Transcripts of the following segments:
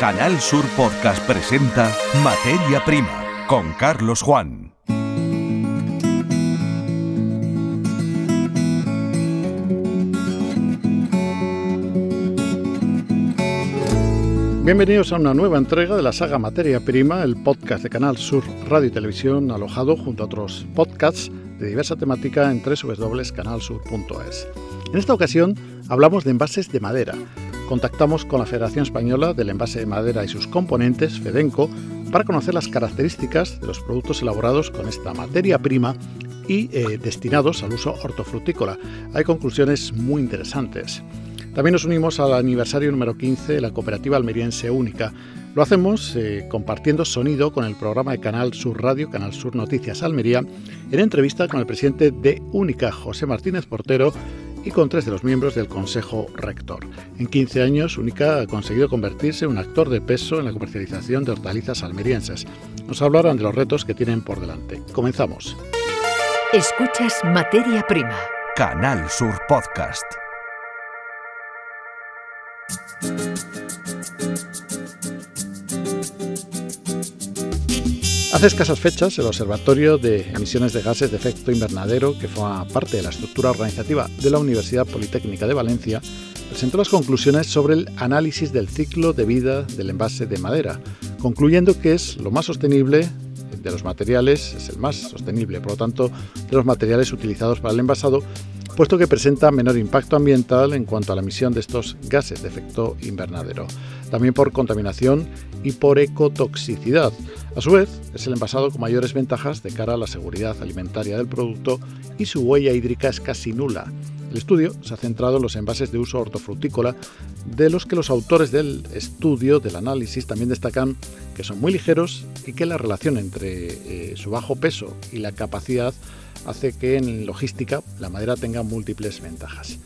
Canal Sur Podcast presenta Materia Prima con Carlos Juan. Bienvenidos a una nueva entrega de la saga Materia Prima, el podcast de Canal Sur Radio y Televisión, alojado junto a otros podcasts de diversa temática en www.canalsur.es. En esta ocasión hablamos de envases de madera. Contactamos con la Federación Española del Envase de Madera y sus componentes, FEDENCO, para conocer las características de los productos elaborados con esta materia prima y eh, destinados al uso hortofrutícola. Hay conclusiones muy interesantes. También nos unimos al aniversario número 15 de la cooperativa almeriense Única. Lo hacemos eh, compartiendo sonido con el programa de Canal Sur Radio, Canal Sur Noticias Almería, en entrevista con el presidente de Única, José Martínez Portero, y con tres de los miembros del Consejo Rector. En 15 años, Única ha conseguido convertirse en un actor de peso en la comercialización de hortalizas almerienses. Nos hablarán de los retos que tienen por delante. Comenzamos. Escuchas Materia Prima. Canal Sur Podcast. Hace escasas fechas, el Observatorio de Emisiones de Gases de Efecto Invernadero, que forma parte de la estructura organizativa de la Universidad Politécnica de Valencia, presentó las conclusiones sobre el análisis del ciclo de vida del envase de madera, concluyendo que es lo más sostenible de los materiales, es el más sostenible, por lo tanto, de los materiales utilizados para el envasado, puesto que presenta menor impacto ambiental en cuanto a la emisión de estos gases de efecto invernadero, también por contaminación y por ecotoxicidad. A su vez, es el envasado con mayores ventajas de cara a la seguridad alimentaria del producto y su huella hídrica es casi nula. El estudio se ha centrado en los envases de uso hortofrutícola, de los que los autores del estudio, del análisis, también destacan que son muy ligeros y que la relación entre eh, su bajo peso y la capacidad hace que en logística la madera tenga múltiples ventajas.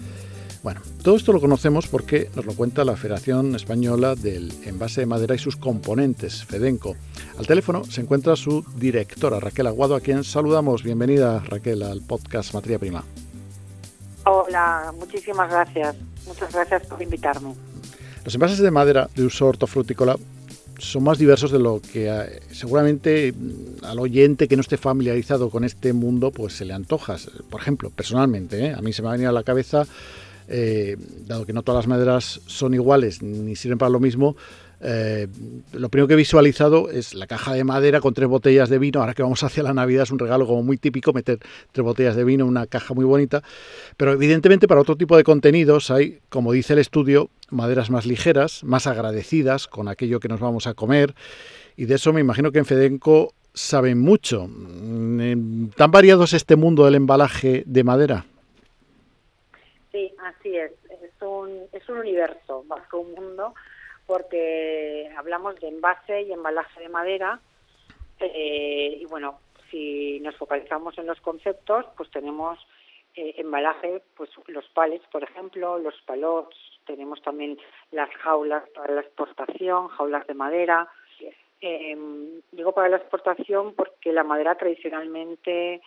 Bueno, todo esto lo conocemos porque nos lo cuenta la Federación Española del Envase de Madera y sus componentes, FEDENCO. Al teléfono se encuentra su directora, Raquel Aguado, a quien saludamos. Bienvenida, Raquel, al podcast Materia Prima. Hola, muchísimas gracias. Muchas gracias por invitarme. Los envases de madera de uso hortofrutícola son más diversos de lo que eh, seguramente mm, al oyente que no esté familiarizado con este mundo pues se le antoja. Por ejemplo, personalmente, ¿eh? a mí se me ha venido a la cabeza, eh, dado que no todas las maderas son iguales ni sirven para lo mismo, eh, lo primero que he visualizado es la caja de madera con tres botellas de vino. Ahora que vamos hacia la Navidad es un regalo como muy típico meter tres botellas de vino en una caja muy bonita. Pero evidentemente para otro tipo de contenidos hay, como dice el estudio, maderas más ligeras, más agradecidas con aquello que nos vamos a comer. Y de eso me imagino que en Fedenco saben mucho. Mm, ¿Tan variado es este mundo del embalaje de madera? Sí, así es. Es un, es un universo más que un mundo porque hablamos de envase y embalaje de madera eh, y bueno, si nos focalizamos en los conceptos, pues tenemos eh, embalaje, pues los palets, por ejemplo, los palots, tenemos también las jaulas para la exportación, jaulas de madera. Eh, digo para la exportación porque la madera tradicionalmente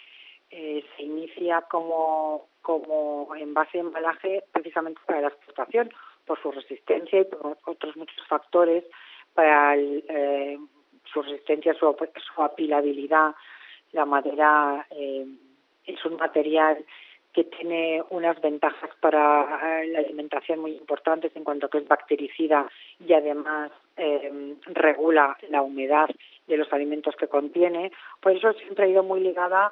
eh, se inicia como, como envase de embalaje precisamente para la exportación por su resistencia y por otros muchos factores para eh, su resistencia, su, su, apilabilidad. La madera eh, es un material que tiene unas ventajas para eh, la alimentación muy importantes en cuanto que es bactericida y además eh, regula la humedad de los alimentos que contiene. Por eso siempre ha ido muy ligada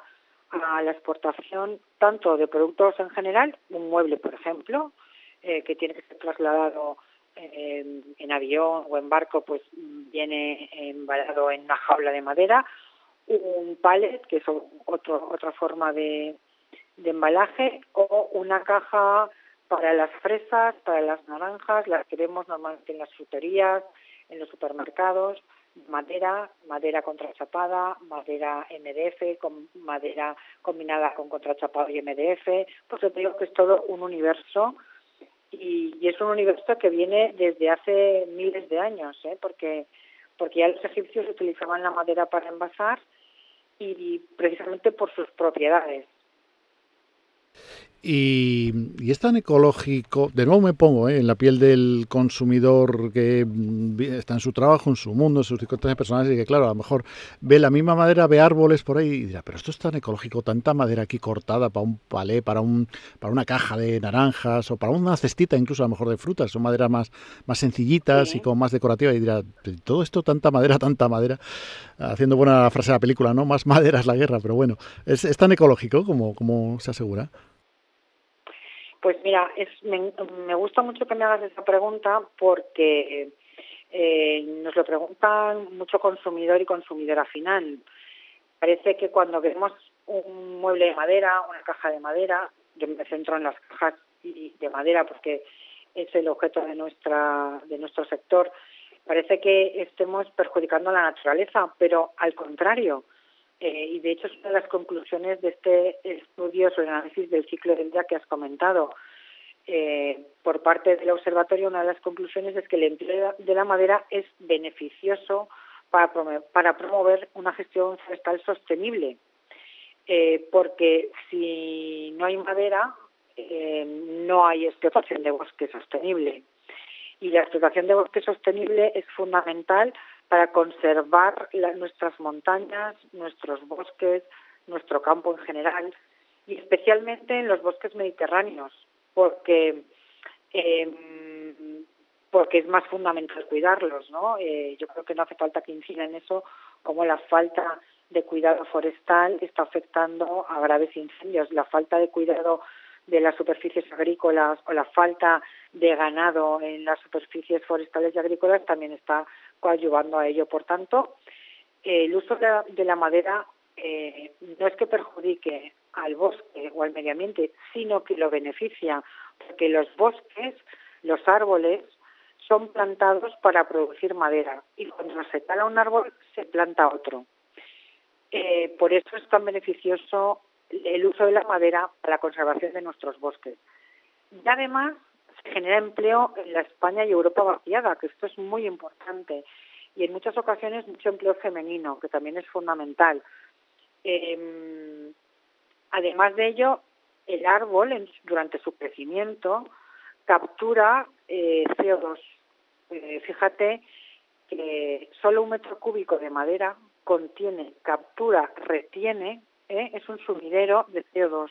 a la exportación tanto de productos en general, un mueble, por ejemplo, eh, que tiene que ser trasladado en avión o en barco, pues viene embalado en una jaula de madera, un pallet, que es otro, otra forma de, de embalaje, o una caja para las fresas, para las naranjas, las que vemos normalmente en las fruterías, en los supermercados, madera, madera contrachapada, madera MDF, con madera combinada con contrachapado y MDF, pues yo digo que es todo un universo y, es un universo que viene desde hace miles de años, ¿eh? porque, porque ya los egipcios utilizaban la madera para envasar y, precisamente por sus propiedades. Y, es tan ecológico, de nuevo me pongo ¿eh? en la piel del consumidor que mm, está en su trabajo, en su mundo, en sus circunstancias personales y que claro, a lo mejor ve la misma madera, ve árboles por ahí y dirá, pero esto es tan ecológico, tanta madera aquí cortada para un palé, para un para una caja de naranjas o para una cestita incluso a lo mejor de frutas, son maderas más, más sencillitas y como más decorativas y dirá, todo esto, tanta madera, tanta madera, haciendo buena frase de la película, ¿no? Más madera es la guerra, pero bueno, es, es tan ecológico como, como se asegura. Pues mira, es, me, gusta mucho que me hagas esa pregunta porque eh, nos lo preguntan mucho consumidor y consumidora final. Parece que cuando vemos un mueble de madera, una caja de madera, yo me centro en las cajas de madera porque es el objeto de nuestra de nuestro sector, parece que estemos perjudicando la naturaleza, pero al contrario, eh, y de hecho es una de las conclusiones de este estudio sobre el análisis del ciclo del día que has comentado. Eh, por parte del observatorio, una de las conclusiones es que el empleo de la madera es beneficioso para promover, para promover una gestión forestal sostenible, eh, porque si no hay madera, no hay explotación de bosque sostenible. Y la explotación de bosque sostenible es fundamental para conservar nuestras montañas, nuestros bosques, nuestro campo en general y especialmente en los bosques mediterráneos, porque em, porque es más fundamental cuidarlos, ¿no? Eh, yo creo que no hace falta que incida en eso, como la falta de cuidado forestal está afectando a graves incendios, la falta de cuidado de las superficies agrícolas o la falta de ganado en las superficies forestales y agrícolas también está coadyuvando a ello. Por tanto, el uso de la, madera eh, no es que perjudique al bosque o al medio ambiente, sino que lo beneficia, porque los bosques, los árboles, son plantados para producir madera y cuando se tala un árbol se planta otro. Eh, por eso es tan beneficioso el uso de la madera para la conservación de nuestros bosques. Y además genera empleo en la España y Europa vaciada, que esto es muy importante. Y en muchas ocasiones mucho empleo femenino, que también es fundamental. Em, además de ello, el árbol, durante su crecimiento, captura eh, CO2. Eh, fíjate que solo un metro cúbico de madera contiene, captura, retiene ¿eh? es un sumidero de CO2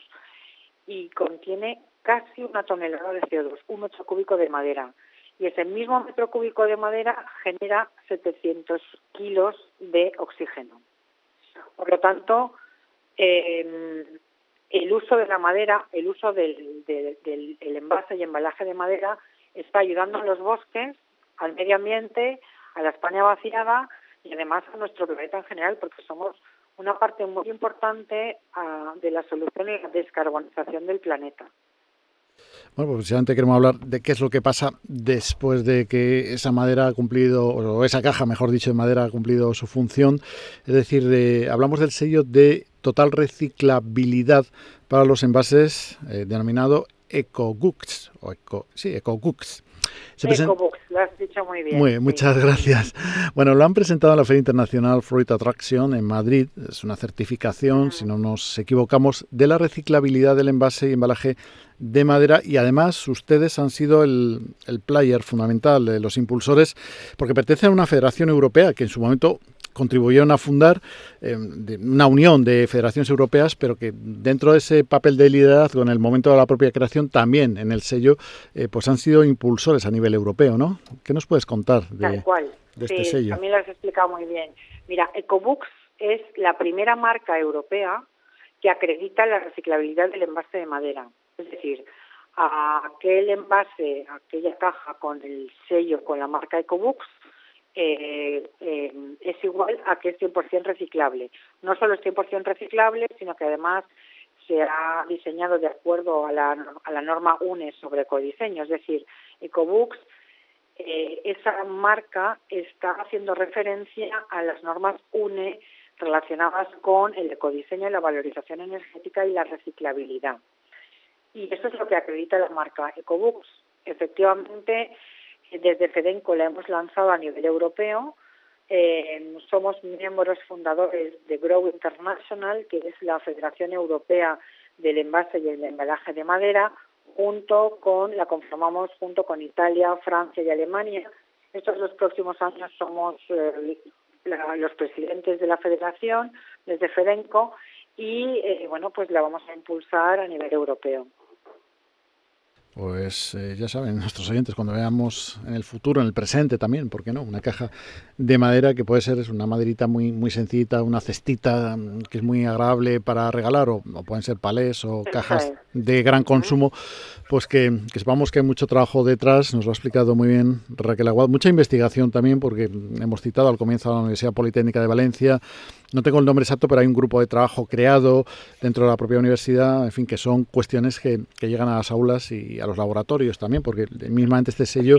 y contiene casi una tonelada de CO2, un metro cúbico de madera. Y ese mismo metro cúbico de madera genera 700 kilos de oxígeno. Por lo tanto, em, el uso de la madera, el uso del, del envase y embalaje de madera está ayudando a los bosques, al medio ambiente, a la España vaciada y además a nuestro planeta en general, porque somos una parte muy importante ah, de la solución y la descarbonización del planeta. Bueno, pues precisamente queremos hablar de qué es lo que pasa después de que esa madera ha cumplido, o esa caja, mejor dicho, de madera ha cumplido su función. Es decir, hablamos del sello de total reciclabilidad para los envases eh, denominado EcoGoods, o eco, sí, EcoGoods. EcoBooks, lo has dicho muy bien. muchas gracias. Bueno, lo han presentado en la Feria Internacional Fruit Attraction en Madrid. Es una certificación, si no nos equivocamos, de la reciclabilidad del envase y embalaje de madera y además ustedes han sido el, el player fundamental, de los impulsores, porque pertenecen a una federación europea que en su momento contribuyeron a fundar eh, una unión de federaciones europeas, pero que dentro de ese papel de liderazgo en el momento de la propia creación, también en el sello, eh, pues han sido impulsores a nivel europeo, ¿no? ¿Qué nos puedes contar de, este sello? También lo has explicado muy bien. Mira, EcoBooks es la primera marca europea que acredita la reciclabilidad del envase de madera. Es decir, aquel envase, aquella caja con el sello, con la marca EcoBooks, eh, eh, es igual a que es 100% reciclable. No solo es 100% reciclable, sino que además se ha diseñado de acuerdo a la, a la norma UNE sobre ecodiseño, es decir, EcoBooks, eh, esa marca está haciendo referencia a las normas UNE relacionadas con el ecodiseño, la valorización energética y la reciclabilidad. Y eso es lo que acredita la marca EcoBooks. Efectivamente, desde FEDENCO la hemos lanzado a nivel europeo. Eh, somos miembros fundadores de Grow International, que es la Federación Europea del envase y el embalaje de madera, junto con, la conformamos junto con Italia, Francia y Alemania. Estos los próximos años somos eh, los presidentes de la federación, desde FEDENCO, y eh, bueno, pues la vamos a impulsar a nivel europeo. Pues eh, ya saben, nuestros oyentes, cuando veamos en el futuro, en el presente también, ¿por qué no? Una caja de madera que puede ser es una maderita muy muy sencillita, una cestita mm, que es muy agradable para regalar, o, pueden ser palés o cajas de gran consumo, pues que, que, sepamos que hay mucho trabajo detrás, nos lo ha explicado muy bien Raquel Aguad, mucha investigación también, porque hemos citado al comienzo a la Universidad Politécnica de Valencia, no tengo el nombre exacto, pero hay un grupo de trabajo creado dentro de la propia universidad, en fin, que son cuestiones que, llegan a las aulas y a los laboratorios también, porque mismamente este sello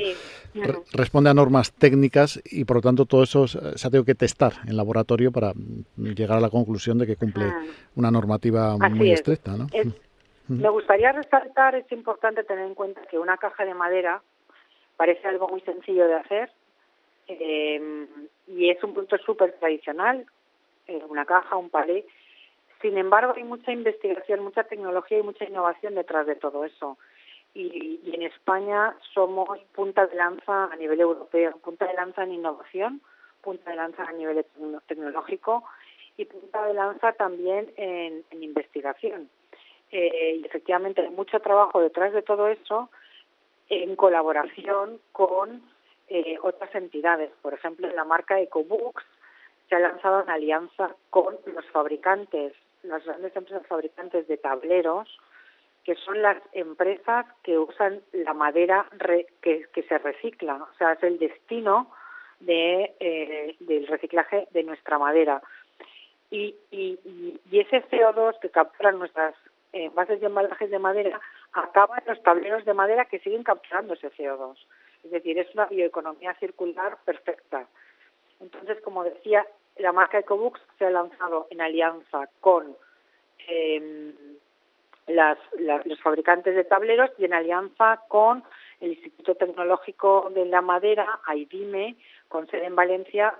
responde a normas técnicas y por lo tanto todo eso se ha tenido que testar en laboratorio para llegar a la conclusión de que cumple ah. una normativa muy estricta. ¿no? Me gustaría resaltar, es importante tener en cuenta que una caja de madera parece algo muy sencillo de hacer eh, y es un producto súper tradicional, eh, una caja, un palé. Sin embargo, hay mucha investigación, mucha tecnología y mucha innovación detrás de todo eso. Y, en España somos punta de lanza a nivel europeo, punta de lanza en innovación, punta de lanza a nivel tecnológico y punta de lanza también en, investigación. Eh, y efectivamente hay mucho trabajo detrás de todo eso en colaboración con eh, otras entidades. Por ejemplo, la marca EcoBooks se ha lanzado en alianza con los fabricantes, las grandes empresas fabricantes de tableros, que son las empresas que usan la madera que, se recicla, o sea, es el destino de, eh, del reciclaje de nuestra madera. Y, y, y ese CO2 que capturan nuestras envases y embalajes de madera acaba en los tableros de madera que siguen capturando ese CO2. Es decir, es una bioeconomía circular perfecta. Entonces, como decía, la marca EcoBooks se ha lanzado en alianza con las, los fabricantes de tableros y en alianza con el Instituto Tecnológico de la Madera, AIDIME, con sede en Valencia.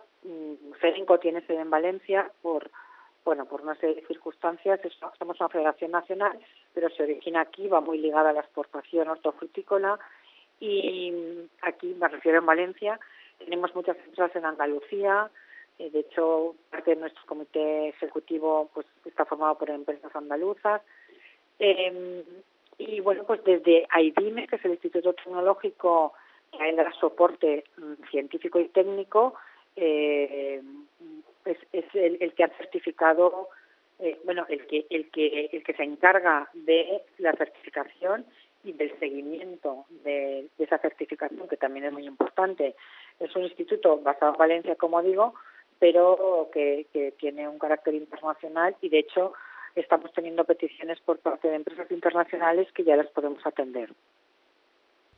FEDENCO mm, tiene sede en Valencia por bueno, por una serie de circunstancias, somos una federación nacional, pero se origina aquí, va muy ligada a la exportación hortofrutícola y aquí, me refiero en Valencia, tenemos muchas empresas en Andalucía, eh, de hecho, parte de nuestro comité ejecutivo pues está formado por empresas andaluzas. Eh, y bueno, pues desde AIDIME, que es el Instituto Tecnológico que da soporte mm, científico y técnico, eh, es, el, que ha certificado, eh, bueno, el que, el, que, el que se encarga de la certificación y del seguimiento de, esa certificación, que también es muy importante. Es un instituto basado en Valencia, como digo, pero que, que tiene un carácter internacional y, de hecho, estamos teniendo peticiones por parte de empresas internacionales que ya las podemos atender.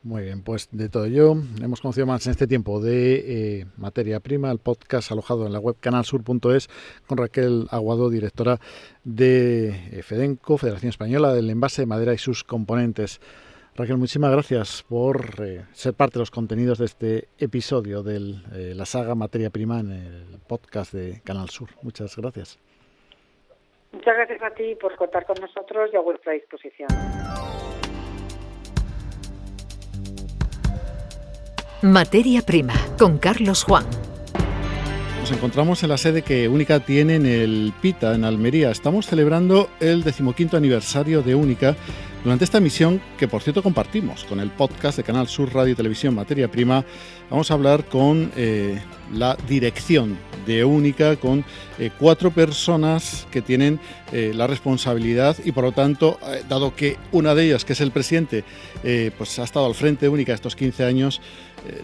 Muy bien, pues de todo ello hemos conocido más en este tiempo de eh, materia prima, el podcast alojado en la web canalsur.es con Raquel Aguado, directora de eh, FEDENCO, Federación Española del Envase de Madera y sus componentes. Raquel, muchísimas gracias por eh, ser parte de los contenidos de este episodio de la saga Materia Prima en el podcast de Canal Sur. Muchas gracias. Muchas gracias a ti por contar con nosotros y a vuestra disposición. Materia Prima con Carlos Juan. Nos encontramos en la sede que Única tiene en el Pita, en Almería. Estamos celebrando el decimoquinto aniversario de Única durante esta emisión, que por cierto compartimos con el podcast de Canal Sur Radio y Televisión Materia Prima, vamos a hablar con eh, la dirección de Única, con eh, cuatro personas que tienen eh, la responsabilidad y por lo tanto, dado que una de ellas, que es el presidente, pues ha estado al frente de Única estos 15 años,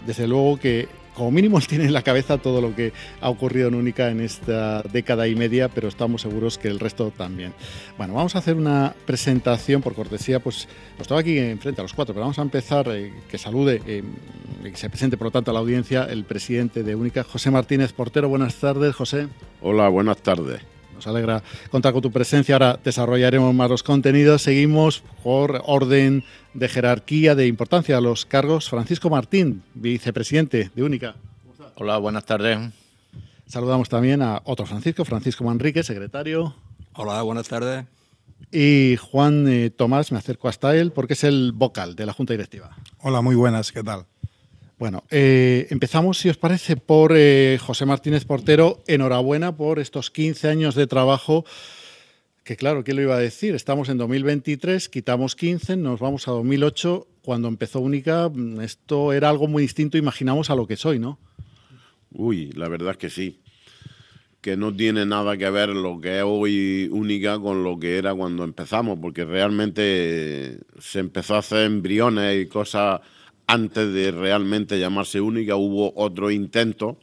desde luego que como mínimo tiene en la cabeza todo lo que ha ocurrido en Única en esta década y media, pero estamos seguros que el resto también. Bueno, vamos a hacer una presentación por cortesía, pues estaba aquí enfrente a los cuatro, pero vamos a empezar, eh, que salude, eh, que se presente por lo tanto a la audiencia el presidente de Única, José Martínez Portero. Buenas tardes, José. Hola, buenas tardes. Nos alegra contar con tu presencia. Ahora desarrollaremos más los contenidos. Seguimos por orden de jerarquía, de importancia a los cargos. Francisco Martín, vicepresidente de Única. Hola, buenas tardes. Saludamos también a otro Francisco, Francisco Manrique, secretario. Hola, buenas tardes. Y Juan eh, Tomás, me acerco hasta él porque es el vocal de la Junta Directiva. Hola, muy buenas, ¿qué tal? Bueno, eh, empezamos, si os parece, por eh, José Martínez Portero. Enhorabuena por estos 15 años de trabajo. Que claro, ¿quién lo iba a decir? Estamos en 2023, quitamos 15, nos vamos a 2008. Cuando empezó Única, mm, esto era algo muy distinto, imaginamos, a lo que es hoy, ¿no? Uy, la verdad es que sí que no tiene nada que ver lo que es hoy única con lo que era cuando empezamos, porque realmente se empezó a hacer embriones y cosas antes de realmente llamarse única, hubo otro intento.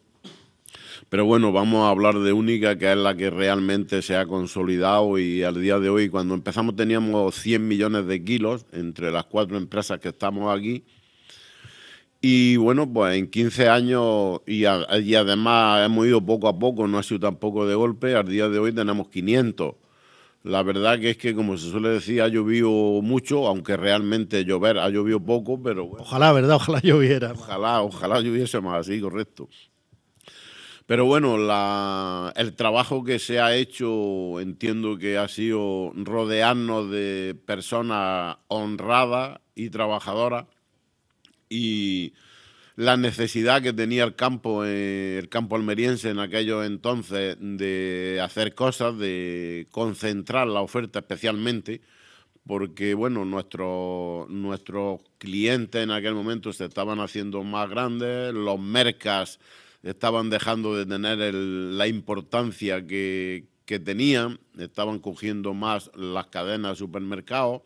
Pero bueno, vamos a hablar de única, que es la que realmente se ha consolidado y al día de hoy, cuando empezamos teníamos 100 millones de kilos entre las cuatro empresas que estamos aquí y bueno, pues en 15 años y, además hemos ido poco a poco, no ha sido tampoco de golpe, al día de hoy tenemos 500. La verdad que es que, como se suele decir, ha llovido mucho, aunque realmente llover ha llovido poco, pero Ojalá, ¿verdad? Ojalá lloviera. Ojalá, ojalá lloviese más así, correcto. Pero bueno, el trabajo que se ha hecho entiendo que ha sido rodearnos de personas honradas y trabajadoras y la necesidad que tenía el campo, eh, el campo almeriense en aquellos entonces de hacer cosas, de concentrar la oferta especialmente, porque bueno, nuestros nuestros clientes en aquel momento se estaban haciendo más grandes, los mercas estaban dejando de tener la importancia que, que tenían, estaban cogiendo más las cadenas de supermercados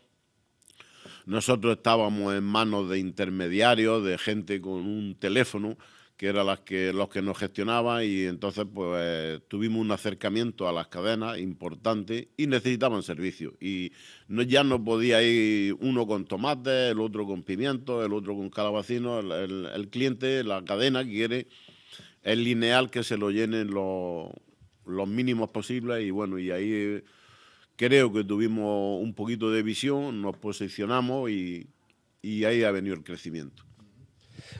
nosotros estábamos en manos de intermediarios, de gente con un teléfono, que eran las que, los que nos gestionaban y entonces pues tuvimos un acercamiento a las cadenas importante y necesitaban servicio. Y no, ya no podía ir uno con tomate, el otro con pimiento, el otro con calabacino. El, cliente, la cadena quiere el lineal que se lo llenen los, los mínimos posibles y bueno, y ahí creo que tuvimos un poquito de visión, nos posicionamos y, ahí ha venido el crecimiento.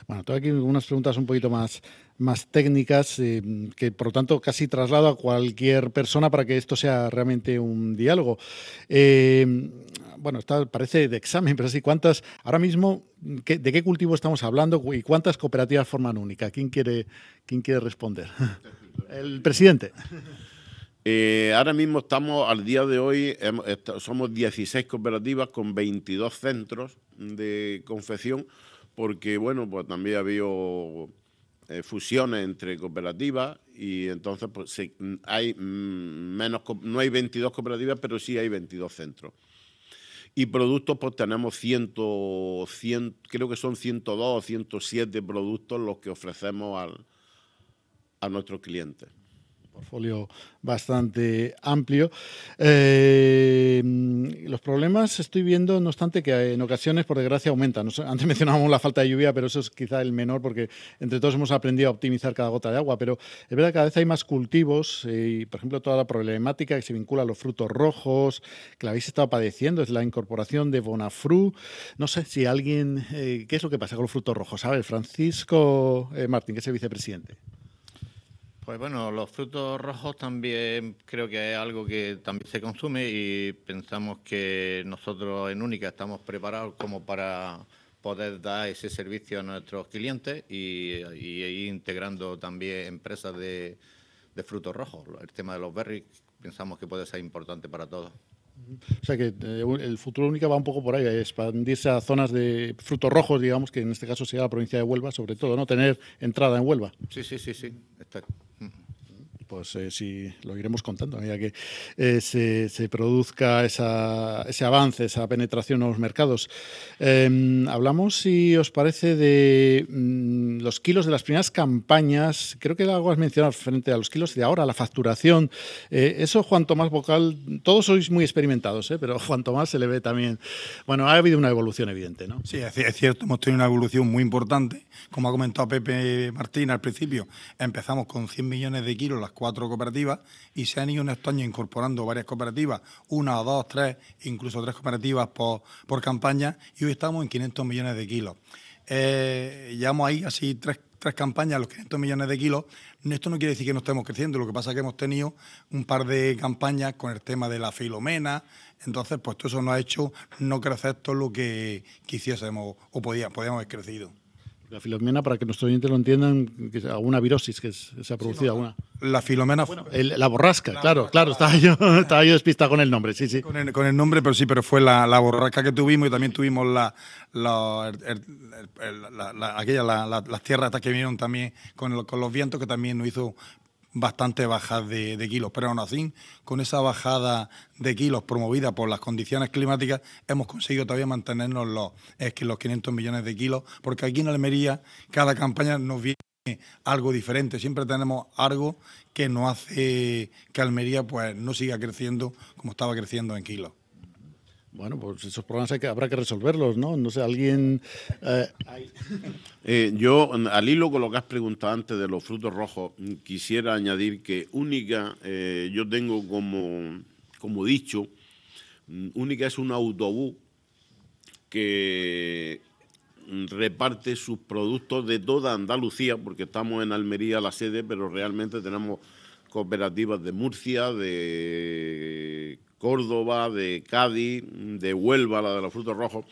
Bueno, tengo aquí unas preguntas un poquito más, más técnicas eh, que por lo tanto casi traslado a cualquier persona para que esto sea realmente un diálogo. Eh, bueno, está, parece de examen, pero sí, ¿cuántas, ahora mismo, de qué cultivo estamos hablando y cuántas cooperativas forman única? ¿Quién quiere, quién quiere responder? El presidente. Eh, ahora mismo estamos, al día de hoy, somos 16 cooperativas con 22 centros de confección, porque, bueno, pues también ha habido eh, fusiones entre cooperativas y entonces pues, hay menos, no hay 22 cooperativas, pero sí hay 22 centros. Y productos, pues tenemos 100, 100 creo que son 102 o 107 productos los que ofrecemos al, a nuestros clientes portfolio bastante amplio. Eh, los problemas estoy viendo, no obstante, que en ocasiones, por desgracia, aumentan. Antes mencionábamos la falta de lluvia, pero eso es quizá el menor porque entre todos hemos aprendido a optimizar cada gota de agua. Pero es verdad que cada vez hay más cultivos eh, y, por ejemplo, toda la problemática que se vincula a los frutos rojos, que la habéis estado padeciendo, es la incorporación de Bonafru. No sé si alguien, eh, ¿qué es lo que pasa con los frutos rojos? ¿Sabes? Francisco Martín, que es el vicepresidente. Pues bueno, los frutos rojos también creo que es algo que también se consume y pensamos que nosotros en Única estamos preparados como para poder dar ese servicio a nuestros clientes y, ir integrando también empresas de, frutos rojos. El tema de los berries pensamos que puede ser importante para todos. O sea que eh, el futuro única va un poco por ahí, expandirse a zonas de frutos rojos, digamos, que en este caso sea la provincia de Huelva, sobre todo, ¿no? Tener entrada en Huelva. Sí, sí, sí, sí pues eh, sí, lo iremos contando a medida que eh, se, produzca ese avance, esa penetración en los mercados. Em, hablamos, si os parece, de mm, los kilos de las primeras campañas. Creo que algo has mencionado frente a los kilos de ahora, la facturación. Eh, eso, Juan Tomás Vocal, todos sois muy experimentados, pero Juan Tomás se le ve también. Bueno, ha habido una evolución evidente, ¿no? Sí, es cierto, hemos tenido una evolución muy importante. Como ha comentado Pepe Martín al principio, empezamos con 100 millones de kilos las cuatro cooperativas y se han ido en estos años incorporando varias cooperativas, una, dos, tres, incluso tres cooperativas por, por campaña y hoy estamos en 500 millones de kilos. Eh, llevamos ahí así tres, tres campañas, los 500 millones de kilos. Esto no quiere decir que no estemos creciendo, lo que pasa es que hemos tenido un par de campañas con el tema de la filomena, Entonces, pues todo eso nos ha hecho no crecer todo lo que quisiésemos o podía, podíamos haber crecido. La filomena, para que nuestros oyentes lo entiendan, que es alguna virosis que se ha producido. alguna. La filomena. la borrasca, claro, claro, estaba yo, estaba yo despistado con el nombre, sí, sí. Con el, nombre, pero sí, pero fue la, borrasca que tuvimos y también tuvimos la, aquella, las tierras que vinieron también con, con los vientos que también nos hizo bastante bajas de, kilos, pero aún así, con esa bajada de kilos promovida por las condiciones climáticas, hemos conseguido todavía mantenernos los, es que los 500 millones de kilos, porque aquí en Almería cada campaña nos viene algo diferente, siempre tenemos algo que nos hace que Almería pues no siga creciendo como estaba creciendo en kilos. Bueno, pues esos problemas hay que, habrá que resolverlos, ¿no? No sé, alguien... Eh, eh, yo, al hilo con lo que has preguntado antes de los frutos rojos, quisiera añadir que Única, eh, yo tengo como, como dicho, Única es un autobús que reparte sus productos de toda Andalucía, porque estamos en Almería, la sede, pero realmente tenemos cooperativas de Murcia, de Córdoba, de Cádiz, de Huelva, la de los frutos rojos.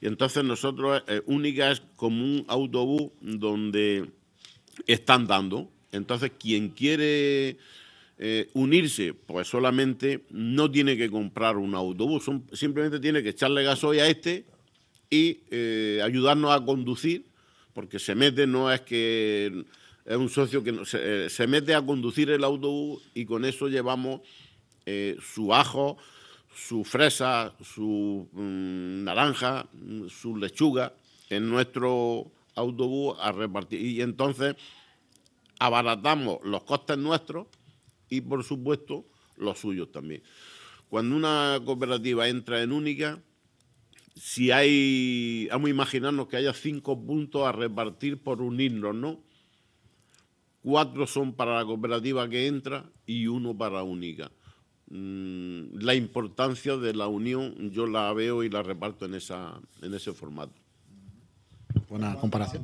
Y entonces nosotros, eh, Única es como un autobús donde están dando. Entonces, quien quiere eh, unirse, pues solamente no tiene que comprar un autobús, simplemente tiene que echarle gasoil a este y eh, ayudarnos a conducir, porque se mete, no es que es un socio que se, se mete a conducir el autobús y con eso llevamos eh, su ajo, su fresa, su mm, naranja, su lechuga en nuestro autobús a repartir. Y entonces abaratamos los costes nuestros y, por supuesto, los suyos también. Cuando una cooperativa entra en única, si hay, vamos a imaginarnos que haya cinco puntos a repartir por unirnos, ¿no? Cuatro son para la cooperativa que entra y uno para única. Mm, la importancia de la unión yo la veo y la reparto en, esa, en ese formato. Buena comparación.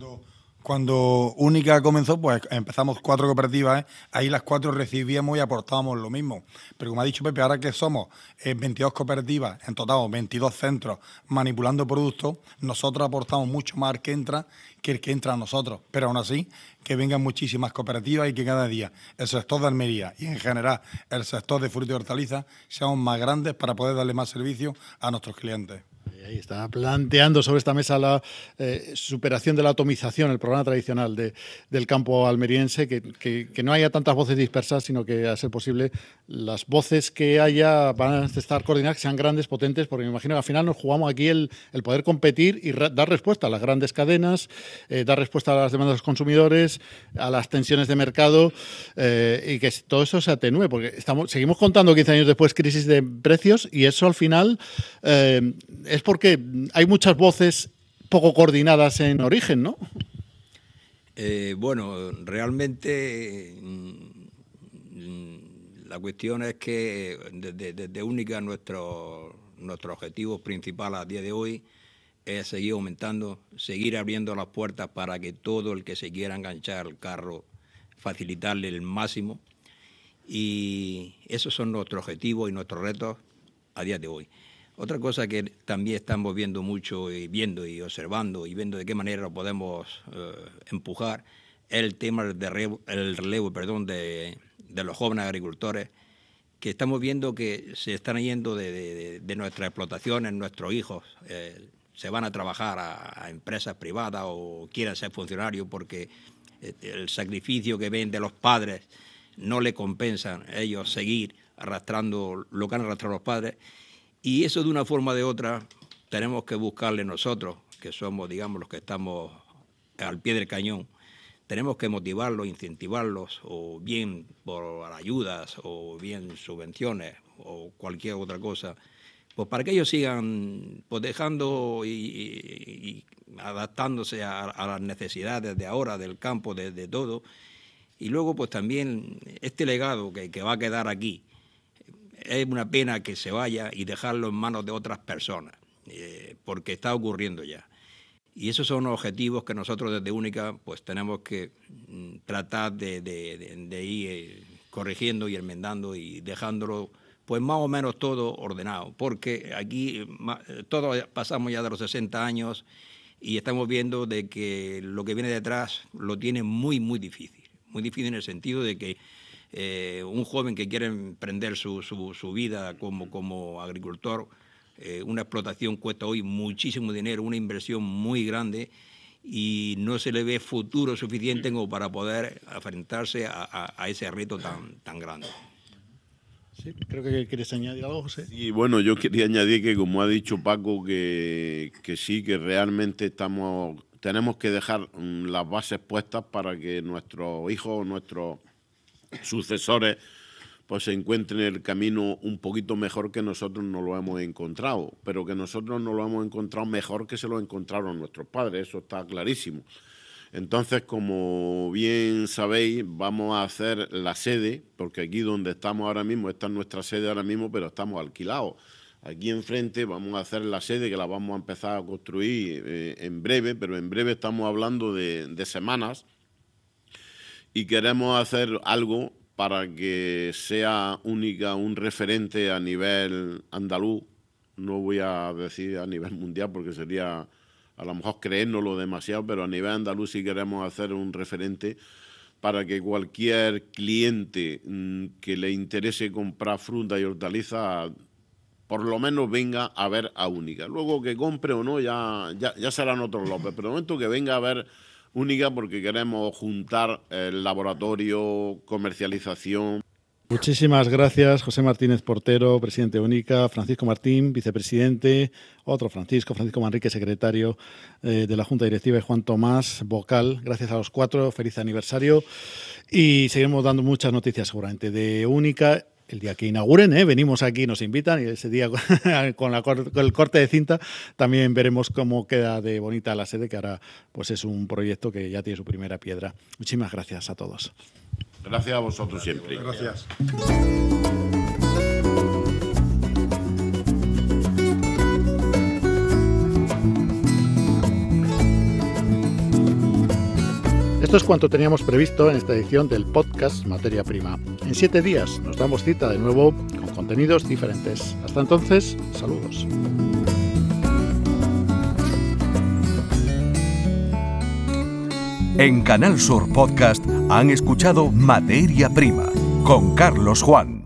Cuando, Única comenzó, pues empezamos cuatro cooperativas, ¿eh? ahí las cuatro recibíamos y aportábamos lo mismo. Pero como ha dicho Pepe, ahora que somos 22 eh, cooperativas, en total 22 centros manipulando productos, nosotros aportamos mucho más que entra que el que entra a nosotros. Pero aún así, que vengan muchísimas cooperativas y que cada día el sector de Almería y en general el sector de frutas y hortalizas seamos más grandes para poder darle más servicio a nuestros clientes. Ahí está planteando sobre esta mesa la eh, superación de la atomización, el programa tradicional de, del campo almeriense, que, no haya tantas voces dispersas, sino que a ser posible las voces que haya van a estar coordinadas, que sean grandes, potentes, porque me imagino que al final nos jugamos aquí el, poder competir y dar respuesta a las grandes cadenas, eh, dar respuesta a las demandas de los consumidores, a las tensiones de mercado eh, y que todo eso se atenúe, porque estamos, seguimos contando 15 años después crisis de precios y eso al final es porque hay muchas voces poco coordinadas en origen, ¿no? Eh, bueno, realmente mm, la cuestión es que desde, Única nuestro, nuestro objetivo principal a día de hoy es seguir aumentando, seguir abriendo las puertas para que todo el que se quiera enganchar al carro, facilitarle el máximo. Y esos son nuestros objetivos y nuestros retos a día de hoy. Otra cosa que también estamos viendo mucho y viendo y observando y viendo de qué manera lo podemos eh, empujar es el tema del relevo, el relevo perdón, de, los jóvenes agricultores, que estamos viendo que se están yendo de, de, nuestras explotaciones, nuestros hijos eh, se van a trabajar a, empresas privadas o quieren ser funcionarios porque eh, el sacrificio que ven de los padres no le compensan ellos seguir arrastrando lo que han arrastrado los padres y eso de una forma o de otra tenemos que buscarle nosotros, que somos, digamos, los que estamos al pie del cañón. Tenemos que motivarlos, incentivarlos, o bien por ayudas, o bien subvenciones, o cualquier otra cosa, pues para que ellos sigan pues dejando y, adaptándose a, las necesidades de ahora, del campo, de, todo. Y luego, pues también este legado que, que va a quedar aquí, es una pena que se vaya y dejarlo en manos de otras personas, eh, porque está ocurriendo ya. Y esos son objetivos que nosotros desde Única pues tenemos que mm, tratar de, ir eh, corrigiendo y enmendando y dejándolo pues más o menos todo ordenado, porque aquí todos pasamos ya de los 60 años y estamos viendo de que lo que viene detrás lo tiene muy, muy difícil. Muy difícil en el sentido de que eh, un joven que quiere emprender su, su, vida como, como agricultor, eh, una explotación cuesta hoy muchísimo dinero, una inversión muy grande y no se le ve futuro suficiente como para poder enfrentarse a, a ese reto tan, tan grande. Sí, creo que quieres añadir algo, José. Sí, bueno, yo quería añadir que, como ha dicho Paco, que, que sí, que realmente estamos, tenemos que dejar mm, las bases puestas para que nuestros hijos, nuestros sucesores, pues se encuentren el camino un poquito mejor que nosotros no lo hemos encontrado, pero que nosotros no lo hemos encontrado mejor que se lo encontraron nuestros padres, eso está clarísimo. Entonces, como bien sabéis, vamos a hacer la sede, porque aquí donde estamos ahora mismo, esta es nuestra sede ahora mismo, pero estamos alquilados. Aquí enfrente vamos a hacer la sede que la vamos a empezar a construir eh, en breve, pero en breve estamos hablando de, de semanas y queremos hacer algo para que sea única, un referente a nivel andaluz, no voy a decir a nivel mundial porque sería a lo mejor creérnoslo demasiado, pero a nivel andaluz sí queremos hacer un referente para que cualquier cliente mm, que le interese comprar fruta y hortaliza por lo menos venga a ver a Única. Luego que compre o no, ya, ya, ya serán otros López, pero el momento que venga a ver Única porque queremos juntar el laboratorio, comercialización, Muchísimas gracias, José Martínez Portero, presidente Única, Francisco Martín, vicepresidente, otro Francisco, Francisco Manrique, secretario eh, de la Junta Directiva, y Juan Tomás, vocal. Gracias a los cuatro, feliz aniversario. Y seguimos dando muchas noticias seguramente de Única. El día que inauguren, ¿eh? venimos aquí, nos invitan y ese día con, el corte de cinta también veremos cómo queda de bonita la sede, que ahora pues es un proyecto que ya tiene su primera piedra. Muchísimas gracias a todos. Gracias a vosotros siempre. Gracias. Esto es cuanto teníamos previsto en esta edición del podcast Materia Prima. En siete días nos damos cita de nuevo con contenidos diferentes. Hasta entonces, saludos. En Canal Sur Podcast han escuchado Materia Prima con Carlos Juan.